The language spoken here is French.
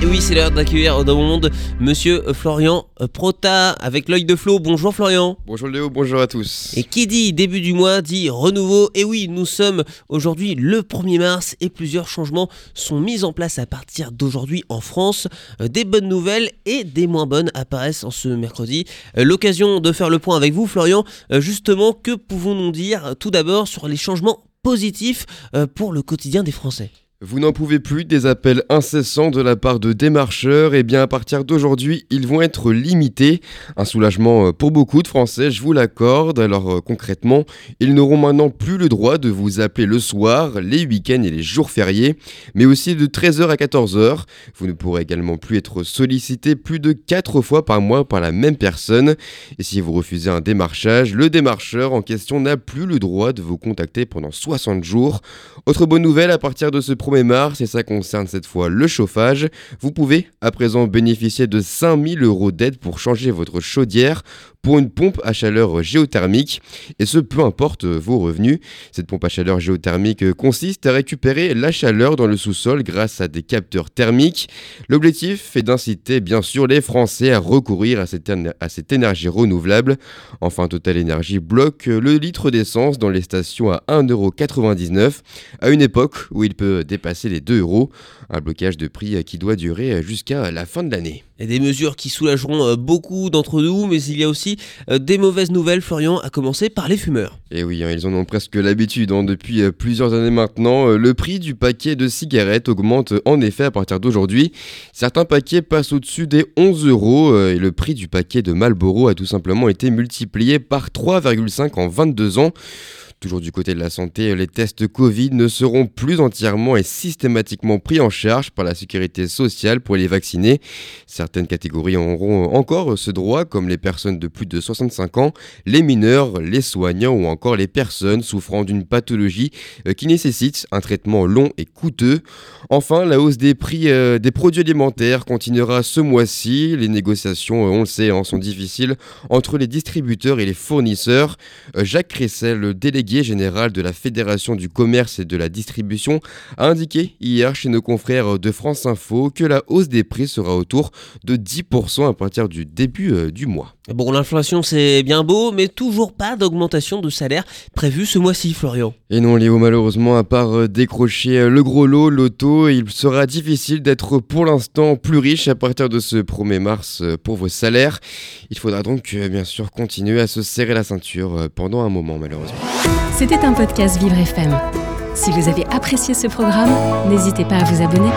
Et oui, c'est l'heure d'accueillir dans mon monde monsieur Florian Prota avec l'œil de Flo. Bonjour Florian. Bonjour Léo, bonjour à tous. Et qui dit début du mois dit renouveau. Et oui, nous sommes aujourd'hui le 1er mars et plusieurs changements sont mis en place à partir d'aujourd'hui en France. Euh, Des bonnes nouvelles et des moins bonnes apparaissent en ce mercredi. Euh, L'occasion de faire le point avec vous Florian. Euh, Justement, que pouvons-nous dire tout d'abord sur les changements positifs euh, pour le quotidien des Français? Vous n'en pouvez plus des appels incessants de la part de démarcheurs, et bien à partir d'aujourd'hui, ils vont être limités. Un soulagement euh, pour beaucoup de Français, je vous l'accorde. Alors euh, concrètement, ils n'auront maintenant plus le droit de vous appeler le soir, les week-ends et les jours fériés, mais aussi de 13h à 14h. Vous ne pourrez également plus être sollicité plus de 4 fois par mois par la même personne. Et si vous refusez un démarchage, le démarcheur en question n'a plus le droit de vous contacter pendant 60 jours. Autre bonne nouvelle, à partir de ce 1er mars, et ça concerne cette fois le chauffage, vous pouvez à présent bénéficier de 5000 euros d'aide pour changer votre chaudière pour une pompe à chaleur géothermique, et ce peu importe vos revenus. Cette pompe à chaleur géothermique consiste à récupérer la chaleur dans le sous-sol grâce à des capteurs thermiques. L'objectif est d'inciter bien sûr les Français à recourir à cette, énergie renouvelable. Enfin, Total Energy bloque le litre d'essence dans les stations à 1,99€ à une époque où il peut dépasser les 2 euros. Un blocage de prix qui doit durer jusqu'à la fin de l'année. Des mesures qui soulageront euh, beaucoup d'entre nous, mais il y a aussi euh, des mauvaises nouvelles, Florian, à commencer par les fumeurs. Et oui, hein, ils en ont presque l'habitude. hein. Depuis euh, plusieurs années maintenant, euh, le prix du paquet de cigarettes augmente en effet à partir d'aujourd'hui. Certains paquets passent au-dessus des 11 euros et le prix du paquet de Marlboro a tout simplement été multiplié par 3,5 en 22 ans. Toujours du côté de la santé, les tests Covid ne seront plus entièrement et systématiquement pris en charge par la sécurité sociale pour les vacciner. Certaines catégories auront encore ce droit, comme les personnes de plus de 65 ans, les mineurs, les soignants ou encore les personnes souffrant d'une pathologie euh, qui nécessite un traitement long et coûteux. Enfin, la hausse des prix euh, des produits alimentaires continuera ce mois-ci. Les négociations, euh, on le sait, hein, sont difficiles entre les distributeurs et les fournisseurs. Jacques Cressel, le délégué général de la Fédération du commerce et de la distribution, a indiqué hier chez nos confrères de France Info que la hausse des prix sera autour de 10% à partir du début du mois. Bon, l'inflation c'est bien beau, mais toujours pas d'augmentation de salaire prévue ce mois-ci, Florian. Et non, Léo, malheureusement, à part euh, décrocher euh, le gros lot, l'auto, il sera difficile d'être pour l'instant plus riche à partir de ce 1er mars euh, pour vos salaires. Il faudra donc, bien sûr, continuer à se serrer la ceinture pendant un moment, malheureusement. C'était un podcast Vivre FM. Si vous avez apprécié ce programme, n'hésitez pas à vous abonner.